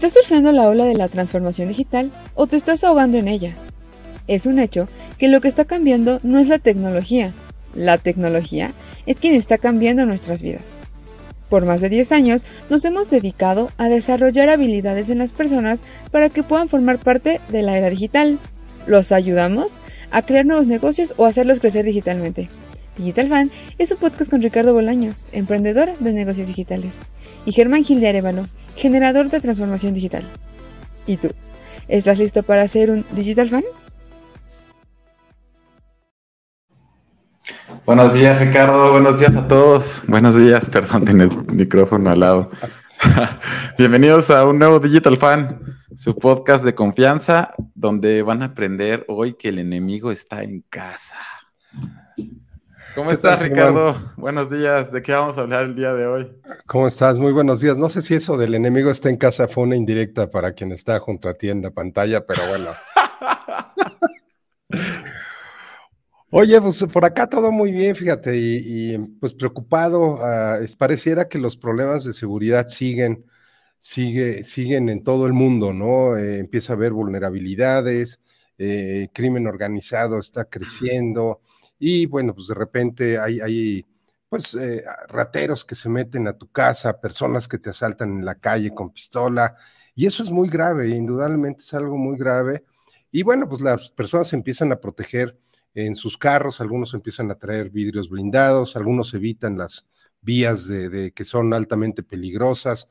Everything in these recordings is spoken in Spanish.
¿Estás surfeando la ola de la transformación digital o te estás ahogando en ella? Es un hecho que lo que está cambiando no es la tecnología. La tecnología es quien está cambiando nuestras vidas. Por más de 10 años nos hemos dedicado a desarrollar habilidades en las personas para que puedan formar parte de la era digital. Los ayudamos a crear nuevos negocios o hacerlos crecer digitalmente. Digital Fan es un podcast con Ricardo Bolaños, emprendedor de negocios digitales, y Germán Gil de Arevalo, generador de transformación digital. ¿Y tú? ¿Estás listo para ser un Digital Fan? Buenos días, Ricardo. Buenos días a todos. Buenos días, perdón, tiene el micrófono al lado. Bienvenidos a un nuevo Digital Fan, su podcast de confianza, donde van a aprender hoy que el enemigo está en casa. ¿Cómo estás, Ricardo? Buenos días. ¿De qué vamos a hablar el día de hoy? ¿Cómo estás? Muy buenos días. No sé si eso del enemigo está en casa fue una indirecta para quien está junto a ti en la pantalla, pero bueno. Oye, pues por acá todo muy bien, fíjate, y, pues preocupado, ah, pareciera que los problemas de seguridad siguen, sigue, siguen en todo el mundo, ¿no? Eh, empieza a haber vulnerabilidades, eh, crimen organizado está creciendo, y bueno, pues de repente hay, pues eh, rateros que se meten a tu casa, personas que te asaltan en la calle con pistola, y eso es muy grave, indudablemente es algo muy grave, y bueno, pues las personas empiezan a proteger en sus carros, algunos empiezan a traer vidrios blindados, algunos evitan las vías de, que son altamente peligrosas.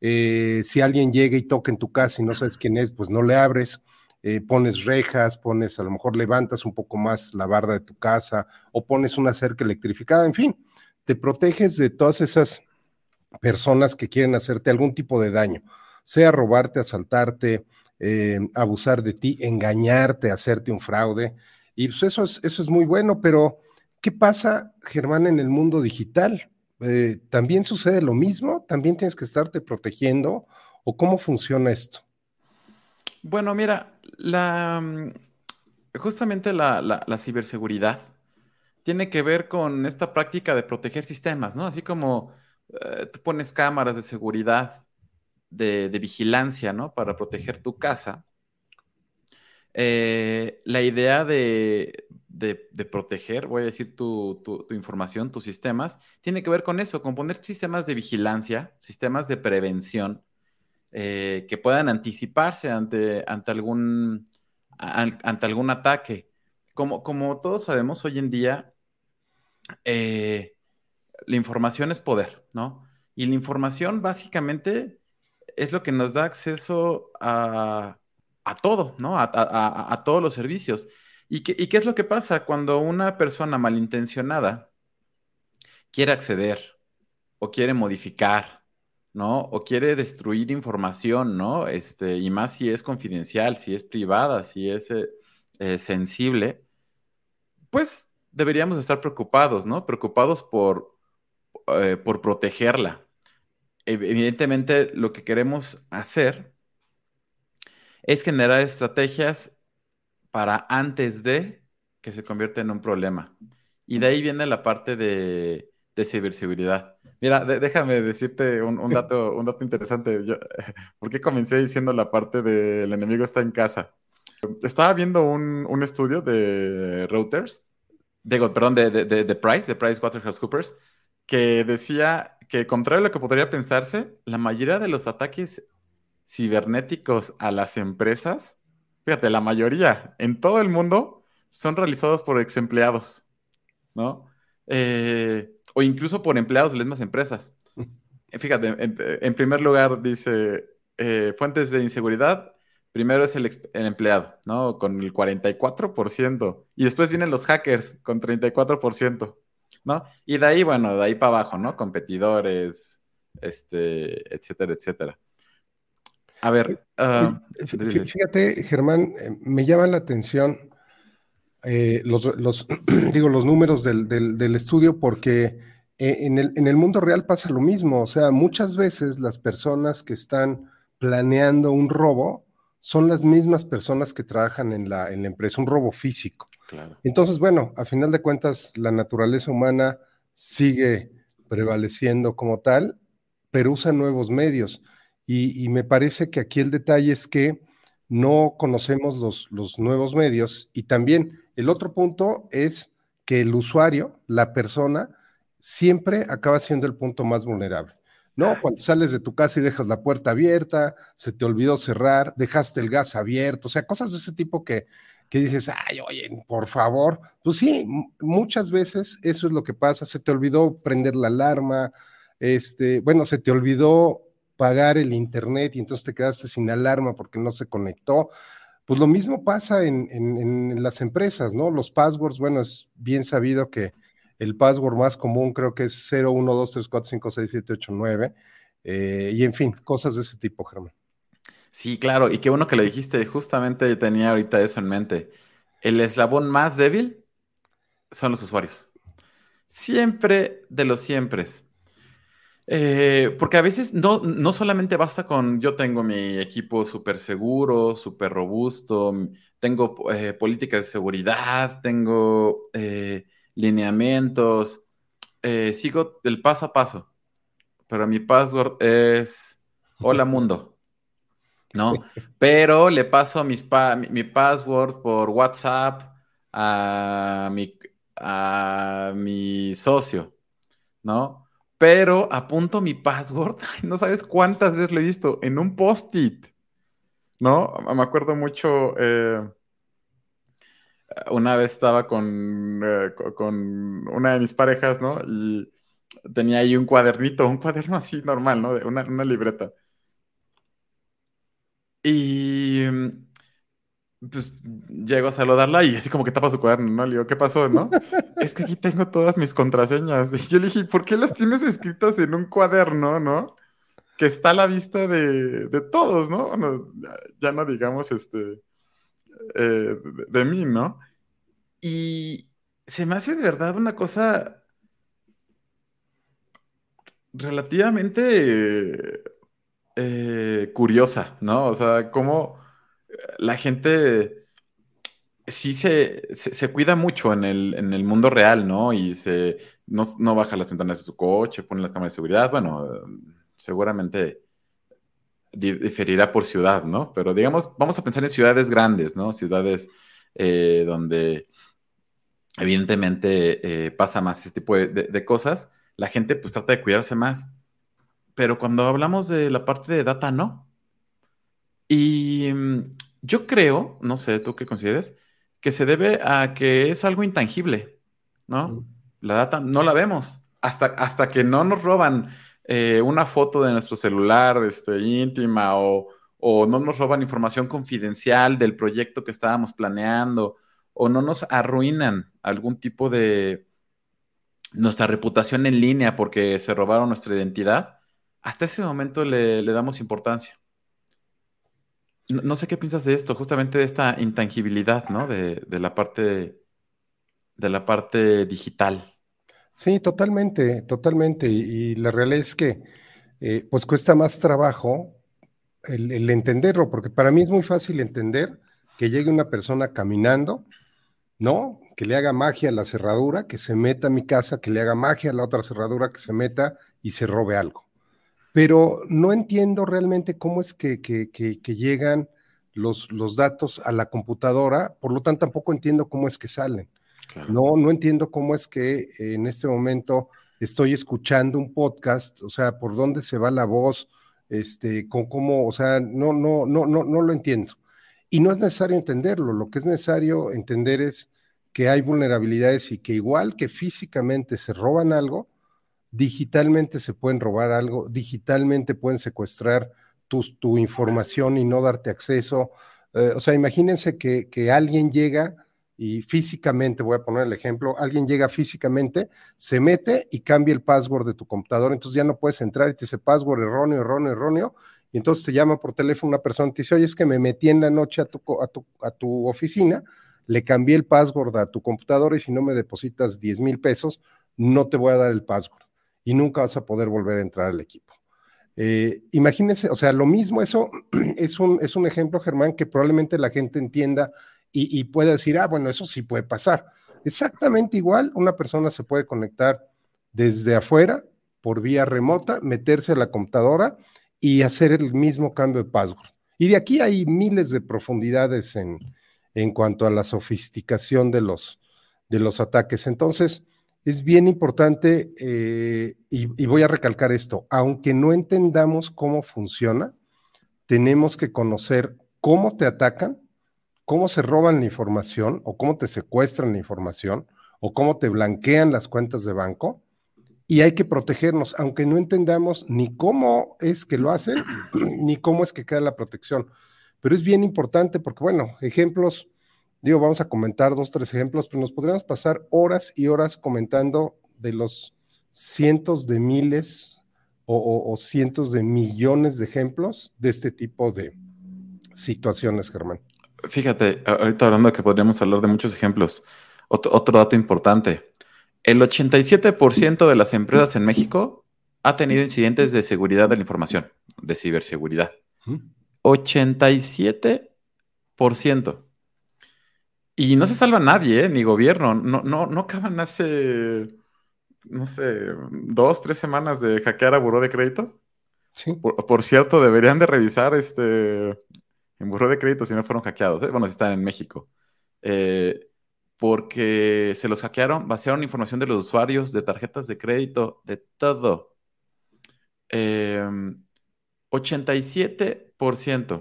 Eh, si alguien llega y toca en tu casa y no sabes quién es, pues no le abres. Eh, pones rejas, pones, a lo mejor levantas un poco más la barda de tu casa o pones una cerca electrificada, en fin, te proteges de todas esas personas que quieren hacerte algún tipo de daño, sea robarte, asaltarte, eh, abusar de ti, engañarte, hacerte un fraude. Y pues eso es, eso es muy bueno, pero ¿qué pasa, Germán, en el mundo digital? Eh, ¿También sucede lo mismo? ¿También tienes que estarte protegiendo? ¿O cómo funciona esto? Bueno, mira, la, mm, justamente la, ciberseguridad tiene que ver con esta práctica de proteger sistemas, ¿no? Así como eh, tú pones cámaras de seguridad, de, de, vigilancia, ¿no? Para proteger tu casa. Eh, la idea de, proteger, voy a decir, tu, información, tus sistemas, tiene que ver con eso, con poner sistemas de vigilancia, sistemas de prevención, eh, que puedan anticiparse ante, ante, algún, ante algún ataque. Como, como todos sabemos hoy en día, eh, la información es poder, ¿no? Y la información básicamente es lo que nos da acceso a, a todo, ¿no? A, todos los servicios. ¿Y qué, es lo que pasa cuando una persona malintencionada quiere acceder o quiere modificar, ¿no? O quiere destruir información, ¿no? Este, y más si es confidencial, si es privada, si es eh, eh, sensible, pues deberíamos estar preocupados, ¿no? Preocupados por, eh, por protegerla. Evidentemente, lo que queremos hacer es generar estrategias para antes de que se convierta en un problema. Y de ahí viene la parte de, ciberseguridad. Mira, déjame decirte un, dato, un dato interesante. Yo, ¿Por qué comencé diciendo la parte del enemigo está en casa? Estaba viendo un, estudio de Reuters, perdón, de, de, de Price, de PricewaterhouseCoopers, que decía que, contrario a lo que podría pensarse, la mayoría de los ataques cibernéticos a las empresas, fíjate, la mayoría en todo el mundo son realizados por ex empleados, ¿no? Eh, o incluso por empleados de las mismas empresas. Fíjate, en, primer lugar dice, eh, fuentes de inseguridad, primero es el, empleado, ¿no? Con el 44%, y después vienen los hackers con 34%, ¿no? Y de ahí, bueno, de ahí para abajo, ¿no? Competidores, este, etcétera, etcétera. A ver, ah, fíjate, Germán, eh, me llama la atención eh, los, digo, los números del, estudio porque eh, en, el, en, el, mundo real pasa lo mismo. O sea, muchas veces las personas que están planeando un robo son las mismas personas que trabajan en la, en la empresa, un robo físico. Entonces, bueno, a final de cuentas, la naturaleza humana sigue prevaleciendo como tal, pero usa nuevos medios. Y, me parece que aquí el detalle es que no conocemos los, los nuevos medios y también el otro punto es que el usuario, la persona, siempre acaba siendo el punto más vulnerable. ¿no? Cuando sales de tu casa y dejas la puerta abierta, se te olvidó cerrar, dejaste el gas abierto, o sea, cosas de ese tipo que, que dices, ay, oye, por favor. Pues sí, muchas veces eso es lo que pasa, se te olvidó prender la alarma, este, bueno, se te olvidó pagar el internet y entonces te quedaste sin alarma porque no se conectó. Pues lo mismo pasa en, en, las empresas, ¿no? Los passwords, bueno, es bien sabido que el password más común creo que es 0123456789 eh, y en fin, cosas de ese tipo, Germán. Sí, claro, y qué bueno que lo dijiste, justamente tenía ahorita eso en mente. El eslabón más débil son los usuarios. Siempre de los siempre. Eh, porque a veces no, no solamente basta con yo tengo mi equipo súper seguro, súper robusto, tengo eh, políticas de seguridad, tengo eh, lineamientos, sigo el paso a paso, pero mi password es hola mundo. ¿no? Pero le paso mis mi, password por WhatsApp a mi, a mi socio, ¿no? Pero apunto mi password, no sabes cuántas veces lo he visto, en un post-it, ¿no? Me acuerdo mucho, eh, una vez estaba con, eh, con una de mis parejas, ¿no? Y tenía ahí un cuadernito, un cuaderno así normal, ¿no? Una, una libreta. Y pues llego a saludarla y así como que tapa su cuaderno, ¿no? Le digo, ¿qué pasó, no? es que aquí tengo todas mis contraseñas. Y yo le dije, ¿por qué las tienes escritas en un cuaderno, no? Que está a la vista de, todos, ¿no? Bueno, ya, no digamos este eh, de, mí, ¿no? Y se me hace de verdad una cosa relativamente eh, curiosa, ¿no? O sea, cómo la gente sí se, cuida mucho en el, mundo real, ¿no? Y se, no, baja las ventanas de su coche, pone las cámaras de seguridad. Bueno, seguramente diferirá por ciudad, ¿no? Pero digamos, vamos a pensar en ciudades grandes, ¿no? Ciudades eh, donde evidentemente eh, pasa más este tipo de, cosas. La gente pues trata de cuidarse más pero cuando hablamos de la parte de data, no. Y mm, yo creo, no sé, tú qué consideres, que se debe a que es algo intangible, ¿no? La data no la vemos hasta, hasta que no nos roban eh, una foto de nuestro celular este, íntima o, o no nos roban información confidencial del proyecto que estábamos planeando o no nos arruinan algún tipo de nuestra reputación en línea porque se robaron nuestra identidad, hasta ese momento le, damos importancia. No, sé qué piensas de esto, justamente de esta intangibilidad, ¿no? De, la parte de la parte digital. Sí, totalmente, totalmente. Y, la realidad es que eh, pues cuesta más trabajo el, el, entenderlo, porque para mí es muy fácil entender que llegue una persona caminando, ¿no? Que le haga magia a la cerradura, que se meta a mi casa, que le haga magia a la otra cerradura, que se meta y se robe algo pero no entiendo realmente cómo es que, llegan los, los, datos a la computadora, por lo tanto tampoco entiendo cómo es que salen. No, no entiendo cómo es que en este momento estoy escuchando un podcast, o sea, por dónde se va la voz, este, con cómo, o sea, no, no, no, no, no lo entiendo. Y no es necesario entenderlo, lo que es necesario entender es que hay vulnerabilidades y que igual que físicamente se roban algo, digitalmente se pueden robar algo, digitalmente pueden secuestrar tu, información y no darte acceso. Eh, o sea, imagínense que, que, alguien llega y físicamente, voy a poner el ejemplo, alguien llega físicamente, se mete y cambia el password de tu computador, entonces ya no puedes entrar y te dice password erróneo, erróneo, erróneo, y entonces te llama por teléfono una persona y te dice, oye, es que me metí en la noche a tu, a tu, a tu oficina, le cambié el password a tu computadora y si no me depositas 10 mil pesos, no te voy a dar el password y nunca vas a poder volver a entrar al equipo. Eh, imagínense, o sea, lo mismo, eso es un, es un ejemplo, Germán, que probablemente la gente entienda y, y pueda decir, ah, bueno, eso sí puede pasar. Exactamente igual, una persona se puede conectar desde afuera por vía remota, meterse a la computadora y hacer el mismo cambio de password. Y de aquí hay miles de profundidades en, en cuanto a la sofisticación de los, de los ataques. Entonces, es bien importante, eh, y, voy a recalcar esto, aunque no entendamos cómo funciona, tenemos que conocer cómo te atacan, cómo se roban la información o cómo te secuestran la información o cómo te blanquean las cuentas de banco. Y hay que protegernos, aunque no entendamos ni cómo es que lo hacen, ni cómo es que queda la protección. Pero es bien importante porque, bueno, ejemplos, Digo, vamos a comentar dos, tres ejemplos, pero nos podríamos pasar horas y horas comentando de los cientos de miles o, cientos de millones de ejemplos de este tipo de situaciones, Germán. Fíjate, ahorita hablando de que podríamos hablar de muchos ejemplos, otro, otro dato importante. El 87% de las empresas en México ha tenido incidentes de seguridad de la información, de ciberseguridad. 87%. Y no se salva nadie, ¿eh? ni gobierno. No, no, no acaban hace, no sé, dos, tres semanas de hackear a buró de crédito. Sí. Por, cierto, deberían de revisar este en buró de crédito si no fueron hackeados. ¿eh? Bueno, si están en México. Eh, porque se los hackearon, vaciaron información de los usuarios, de tarjetas de crédito, de todo. 87%. Em,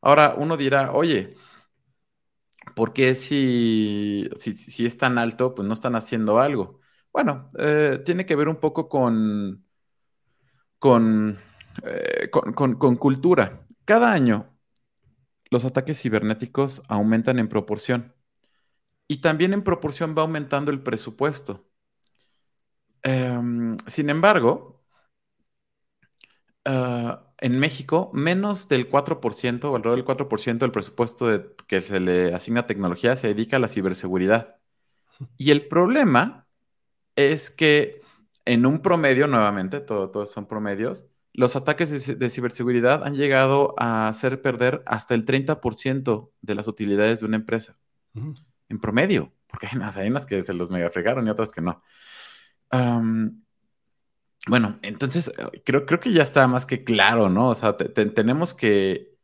Ahora uno dirá, oye, ¿por qué si, si, es tan alto, pues no están haciendo algo? Bueno, eh, tiene que ver un poco con, eh, con, con, cultura. Cada año los ataques cibernéticos aumentan en proporción y también en proporción va aumentando el presupuesto. Em, sin embargo, ah, en México, menos del 4% o alrededor del 4% del presupuesto que se le asigna a tecnología se dedica a la ciberseguridad. Y el problema es que en un promedio, nuevamente, todos son promedios, los ataques de, ciberseguridad han llegado a hacer perder hasta el 30% de las utilidades de una empresa. En promedio, porque hay unas, que se los mega fregaron y otras que no. Bueno, entonces creo, creo que ya está más que claro, ¿no? O sea, tenemos que,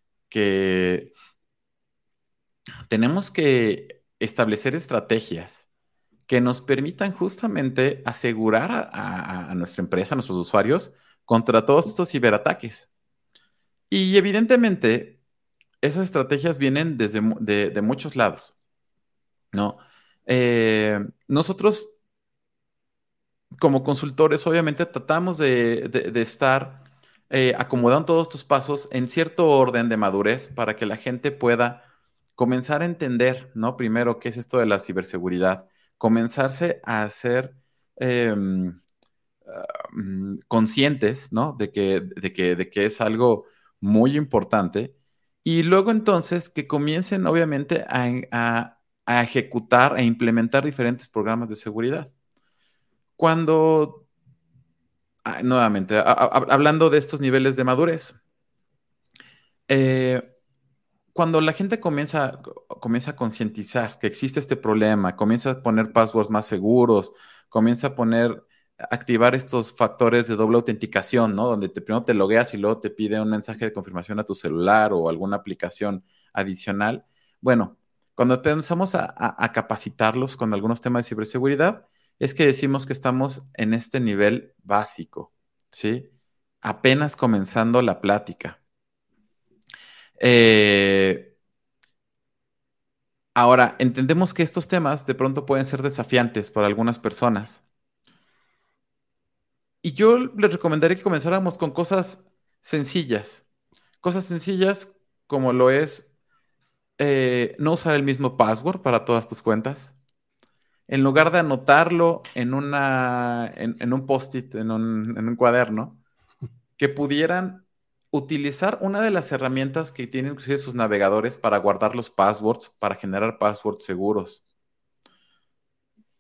tenemos que establecer estrategias que nos permitan justamente asegurar a, nuestra empresa, a nuestros usuarios, contra todos estos ciberataques. Y evidentemente, esas estrategias vienen desde de, muchos lados, ¿no? Eh, nosotros como consultores, obviamente tratamos de, estar eh, acomodando todos estos pasos en cierto orden de madurez para que la gente pueda comenzar a entender, ¿no? Primero, qué es esto de la ciberseguridad, comenzarse a ser em, ah, conscientes, ¿no? De que, de, que, de que es algo muy importante. Y luego entonces que comiencen, obviamente, a ejecutar e implementar diferentes programas de seguridad. Cuando, ah, nuevamente, hablando de estos niveles de madurez, eh, cuando la gente comienza, comienza a concientizar que existe este problema, comienza a poner passwords más seguros, comienza a poner, activar estos factores de doble autenticación, ¿no? Donde primero te logueas y luego te pide un mensaje de confirmación a tu celular o alguna aplicación adicional. Bueno, cuando empezamos a capacitarlos con algunos temas de ciberseguridad, es que decimos que estamos en este nivel básico, ¿sí? Apenas comenzando la plática. Eh, ahora, entendemos que estos temas de pronto pueden ser desafiantes para algunas personas. Y yo les recomendaría que comenzáramos con cosas sencillas. Cosas sencillas como lo es eh, no usar el mismo password para todas tus cuentas en lugar de anotarlo en, una, en, un post-it, en un, cuaderno, que pudieran utilizar una de las herramientas que tienen sus navegadores para guardar los passwords, para generar passwords seguros.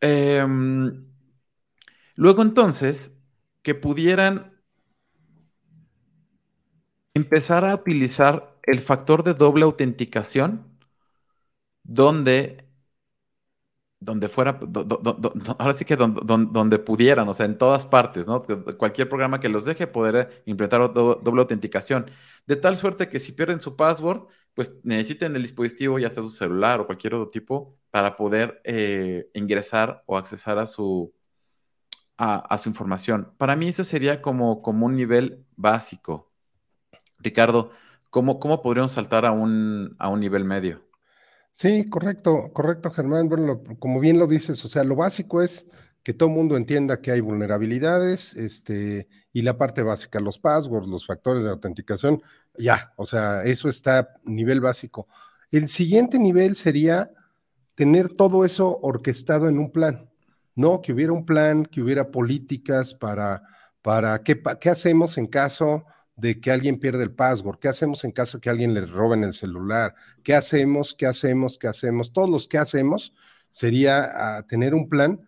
Em, luego entonces, que pudieran empezar a utilizar el factor de doble autenticación, donde donde fuera, ahora sí que donde, pudieran, o sea, en todas partes, ¿no? Cualquier programa que los deje poder implementar doble autenticación. De tal suerte que si pierden su password, pues necesiten el dispositivo, ya sea su celular o cualquier otro tipo, para poder eh, ingresar o accesar a su, a, su información. Para mí eso sería como, como un nivel básico. Ricardo, ¿cómo, cómo podríamos saltar a un, a un nivel medio? Sí, correcto, correcto, Germán. Bueno, como bien lo dices, o sea, lo básico es que todo el mundo entienda que hay vulnerabilidades, este, y la parte básica, los passwords, los factores de autenticación, ya, o sea, eso está nivel básico. El siguiente nivel sería tener todo eso orquestado en un plan, ¿no? Que hubiera un plan, que hubiera políticas para, para qué hacemos en caso de que alguien pierde el password, qué hacemos en caso de que alguien le roben el celular, qué hacemos, qué hacemos, qué hacemos. Todos los que hacemos sería ah, tener un plan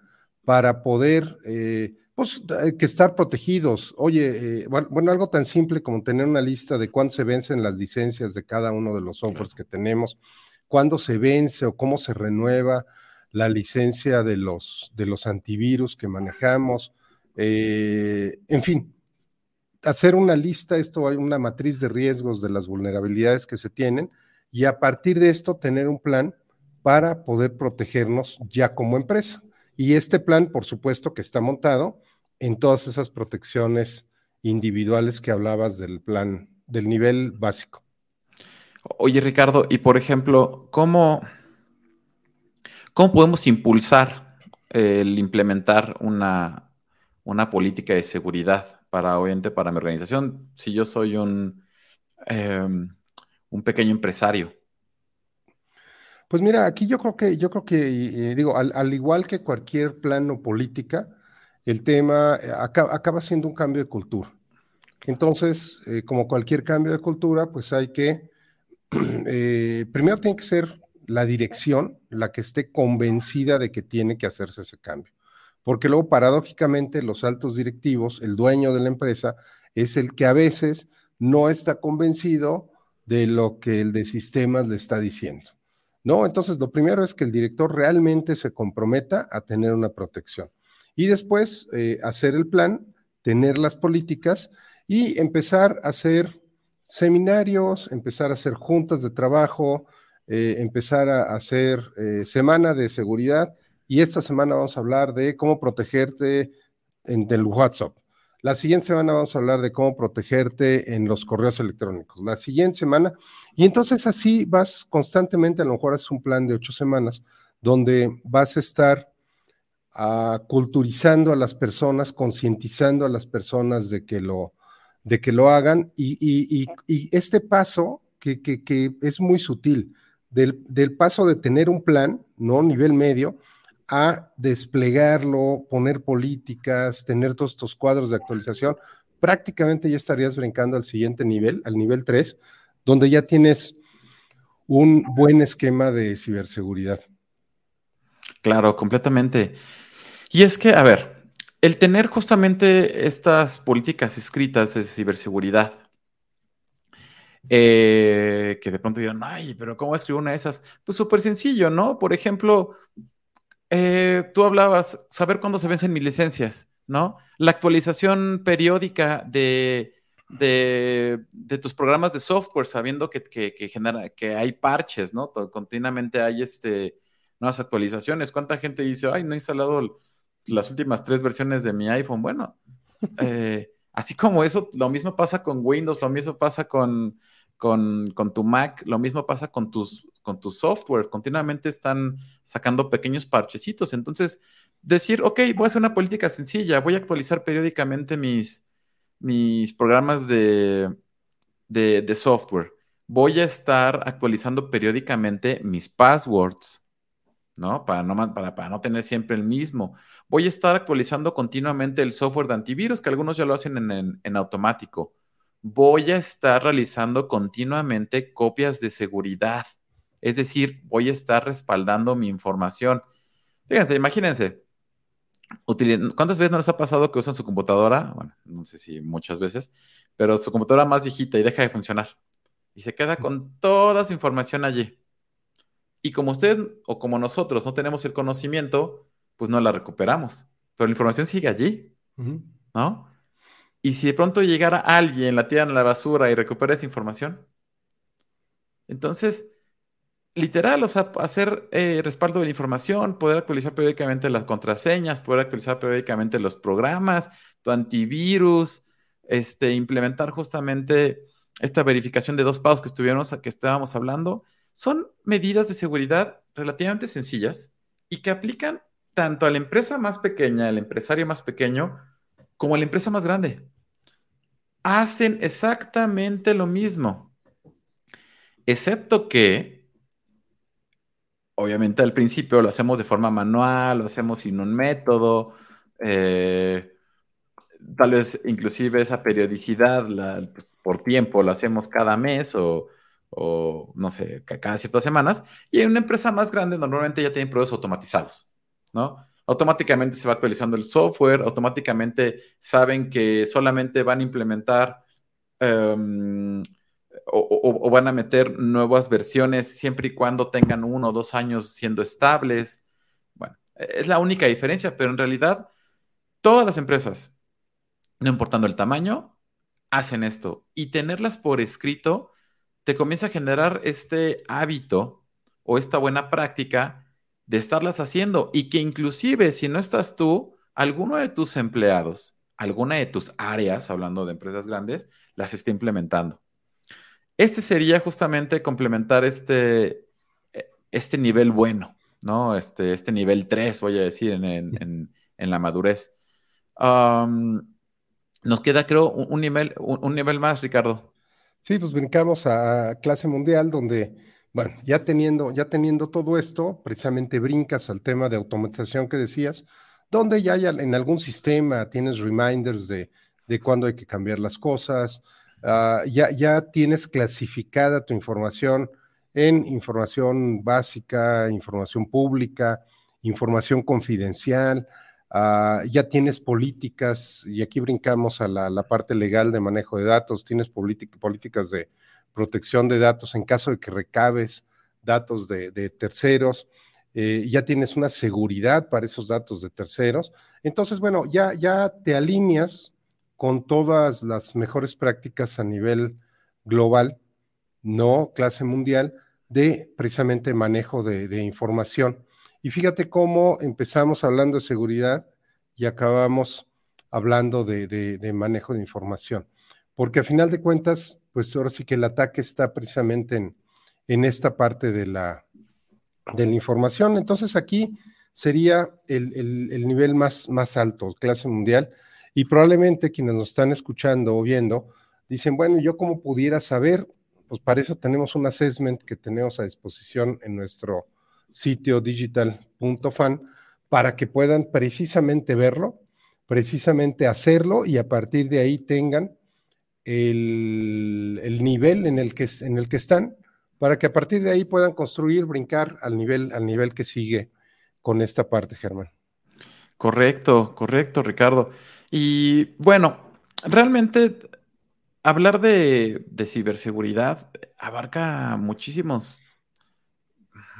para poder, eh, pues, que estar protegidos. Oye, eh, bueno, algo tan simple como tener una lista de cuándo se vencen las licencias de cada uno de los softwares que tenemos, cuándo se vence o cómo se renueva la licencia de los, de los antivirus que manejamos. Eh, en fin, hacer una lista, esto hay una matriz de riesgos de las vulnerabilidades que se tienen y a partir de esto tener un plan para poder protegernos ya como empresa. Y este plan, por supuesto, que está montado en todas esas protecciones individuales que hablabas del plan, del nivel básico. Oye, Ricardo, y por ejemplo, ¿cómo, cómo podemos impulsar el implementar una, una política de seguridad para, obviamente, para mi organización, si yo soy un, em, un pequeño empresario? Pues mira, aquí yo creo que, yo creo que, digo, al, igual que cualquier plan o política, el tema eh, acaba, siendo un cambio de cultura. Entonces, eh, como cualquier cambio de cultura, pues hay que, eh, primero tiene que ser la dirección la que esté convencida de que tiene que hacerse ese cambio porque luego paradójicamente los altos directivos, el dueño de la empresa, es el que a veces no está convencido de lo que el de sistemas le está diciendo. ¿No? Entonces, lo primero es que el director realmente se comprometa a tener una protección. Y después, eh, hacer el plan, tener las políticas y empezar a hacer seminarios, empezar a hacer juntas de trabajo, eh, empezar a hacer eh, semana de seguridad y esta semana vamos a hablar de cómo protegerte en el WhatsApp. La siguiente semana vamos a hablar de cómo protegerte en los correos electrónicos. La siguiente semana, y entonces así vas constantemente, a lo mejor es un plan de ocho semanas, donde vas a estar uh, culturizando a las personas, concientizando a las personas de que lo, de que lo hagan. Y, este paso, que, es muy sutil, del, del paso de tener un plan, ¿no? Nivel medio, a desplegarlo, poner políticas, tener todos estos cuadros de actualización, prácticamente ya estarías brincando al siguiente nivel, al nivel 3, donde ya tienes un buen esquema de ciberseguridad. Claro, completamente. Y es que, a ver, el tener justamente estas políticas escritas de ciberseguridad, eh, que de pronto dirán, ay, pero ¿cómo escribo una de esas? Pues súper sencillo, ¿no? Por ejemplo, eh, tú hablabas, saber cuándo se vencen mis licencias, ¿no? La actualización periódica de, de, tus programas de software, sabiendo que, que, genera, que hay parches, ¿no? continuamente hay este, nuevas actualizaciones. ¿Cuánta gente dice, ay, no he instalado las últimas tres versiones de mi iPhone? Bueno, eh, así como eso, lo mismo pasa con Windows, lo mismo pasa con, con, con tu Mac, lo mismo pasa con tus con tu software. Continuamente están sacando pequeños parchecitos. Entonces, decir, ok, voy a hacer una política sencilla, voy a actualizar periódicamente mis, mis programas de, de, software. Voy a estar actualizando periódicamente mis passwords, ¿no? Para no, para, para no tener siempre el mismo. Voy a estar actualizando continuamente el software de antivirus, que algunos ya lo hacen en, en automático. Voy a estar realizando continuamente copias de seguridad es decir, voy a estar respaldando mi información. Fíjense, imagínense, ¿cuántas veces no les ha pasado que usan su computadora? Bueno, no sé si muchas veces, pero su computadora más viejita y deja de funcionar. Y se queda con toda su información allí. Y como ustedes o como nosotros no tenemos el conocimiento, pues no la recuperamos. Pero la información sigue allí, ¿no? Y si de pronto llegara alguien, la tiran a la basura y recupera esa información. Entonces, literal, o sea, hacer eh, respaldo de la información, poder actualizar periódicamente las contraseñas, poder actualizar periódicamente los programas, tu antivirus, este, implementar justamente esta verificación de dos pasos que estuvimos, que estábamos hablando, son medidas de seguridad relativamente sencillas y que aplican tanto a la empresa más pequeña, al empresario más pequeño, como a la empresa más grande hacen exactamente lo mismo. Excepto que, obviamente al principio lo hacemos de forma manual, lo hacemos sin un método, eh, tal vez inclusive esa periodicidad pues, por tiempo lo hacemos cada mes o, no sé, cada ciertas semanas. Y en una empresa más grande normalmente ya tienen procesos automatizados, ¿no? automáticamente se va actualizando el software, automáticamente saben que solamente van a implementar em, o, van a meter nuevas versiones siempre y cuando tengan uno o dos años siendo estables. Bueno, es la única diferencia, pero en realidad todas las empresas, no importando el tamaño, hacen esto. Y tenerlas por escrito te comienza a generar este hábito o esta buena práctica de estarlas haciendo y que inclusive si no estás tú, alguno de tus empleados, alguna de tus áreas, hablando de empresas grandes, las esté implementando. Este sería justamente complementar este, este nivel bueno, ¿no? Este, este nivel 3, voy a decir, en, la madurez. nos queda, creo, un, nivel, un nivel más, Ricardo. Sí, pues brincamos a clase mundial, donde bueno, ya teniendo, ya teniendo todo esto, precisamente brincas al tema de automatización que decías, donde ya, en algún sistema tienes reminders de, de cuándo hay que cambiar las cosas, ah, ya, ya tienes clasificada tu información en información básica, información pública, información confidencial, ah, ya tienes políticas, y aquí brincamos a la, parte legal de manejo de datos, tienes políticas de protección de datos en caso de que recabes datos de, terceros, eh, ya tienes una seguridad para esos datos de terceros. Entonces, bueno, ya, ya te alineas con todas las mejores prácticas a nivel global, no clase mundial, de precisamente manejo de, información. Y fíjate cómo empezamos hablando de seguridad y acabamos hablando de, manejo de información. Porque a final de cuentas, pues ahora sí que el ataque está precisamente en, esta parte de la, información. Entonces aquí sería el, nivel más alto, clase mundial, y probablemente quienes nos están escuchando o viendo dicen, bueno, yo cómo pudiera saber, pues para eso tenemos un assessment que tenemos a disposición en nuestro sitio digital.fan para que puedan precisamente verlo, precisamente hacerlo y a partir de ahí tengan el, nivel en el, que, en el que están para que a partir de ahí puedan construir, brincar al nivel, al nivel que sigue con esta parte, Germán. Correcto, correcto, Ricardo. Y bueno, realmente hablar de, ciberseguridad abarca muchísimos,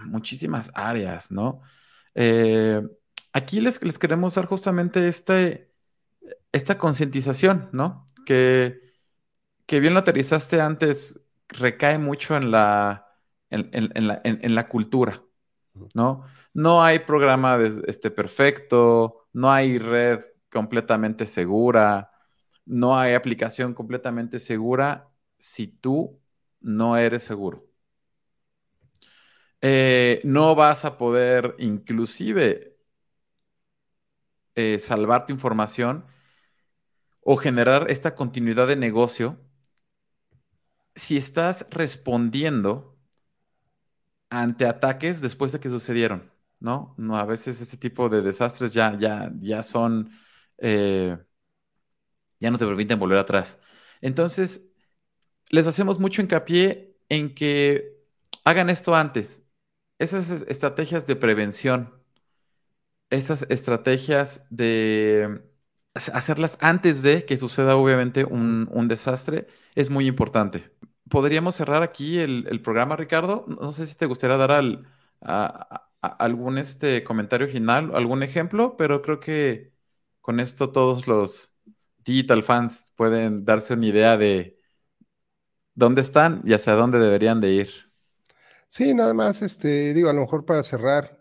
muchísimas áreas, ¿no? Eh, aquí les, les, queremos dar justamente este, esta concientización, ¿no? Que que bien lo aterrizaste antes, recae mucho en la, en, la, cultura, ¿no? No hay programa este, perfecto, no hay red completamente segura, no hay aplicación completamente segura si tú no eres seguro. Eh, no vas a poder inclusive eh, salvar tu información o generar esta continuidad de negocio si estás respondiendo ante ataques después de que sucedieron, ¿no? No, a veces este tipo de desastres ya, ya, ya son, eh, ya no te permiten volver atrás. Entonces, les hacemos mucho hincapié en que hagan esto antes. Esas estrategias de prevención, esas estrategias de hacerlas antes de que suceda obviamente un desastre es muy importante podríamos cerrar aquí el, programa, Ricardo. No sé si te gustaría dar algún este comentario final, algún ejemplo, pero creo que con esto todos los digital fans pueden darse una idea de dónde están y hacia dónde deberían de ir. Sí, nada más, este, digo, a lo mejor para cerrar,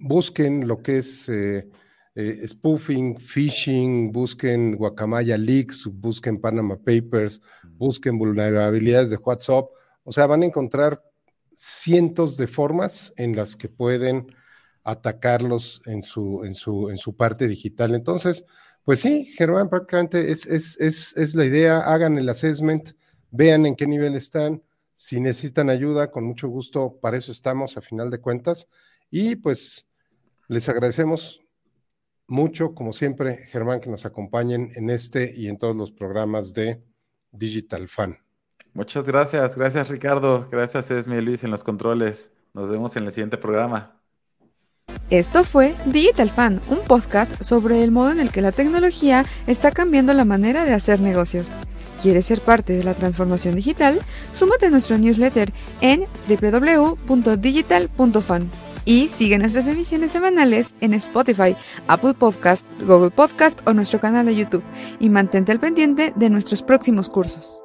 busquen lo que es eh, eh, spoofing, phishing, busquen Guacamaya Leaks, busquen Panama Papers, busquen vulnerabilidades de WhatsApp. O sea, van a encontrar cientos de formas en las que pueden atacarlos en su, en su, en su parte digital. Entonces, pues sí, Germán, prácticamente es, es, es, es la idea, hagan el assessment, vean en qué nivel están, si necesitan ayuda, con mucho gusto, para eso estamos a final de cuentas. Y pues les agradecemos mucho, como siempre, Germán, que nos acompañen en este y en todos los programas de Digital Fan. Muchas gracias, gracias Ricardo, gracias Esme Luis en los controles. Nos vemos en el siguiente programa. Esto fue Digital Fan, un podcast sobre el modo en el que la tecnología está cambiando la manera de hacer negocios. ¿Quieres ser parte de la transformación digital? Súmate a nuestro newsletter en www.digital.fan y sigue nuestras emisiones semanales en Spotify, Apple Podcast, Google Podcast o nuestro canal de YouTube y mantente al pendiente de nuestros próximos cursos.